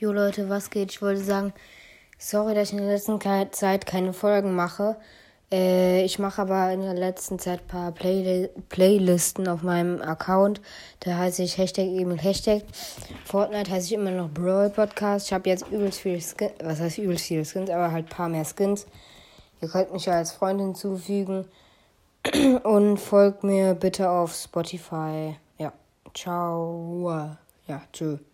Jo Leute, was geht? Ich wollte sagen, sorry, dass ich in der letzten Zeit keine Folgen mache. Äh, ich mache aber in der letzten Zeit ein paar Play Playlisten auf meinem Account. Da heiße ich Hashtag Emil Hashtag. Fortnite heiße ich immer noch Brawl Podcast. Ich habe jetzt übelst viele Skins, was heißt übelst viele Skins, aber halt ein paar mehr Skins. Ihr könnt mich ja als Freund hinzufügen. Und folgt mir bitte auf Spotify. Ja, ciao. Ja, tschüss.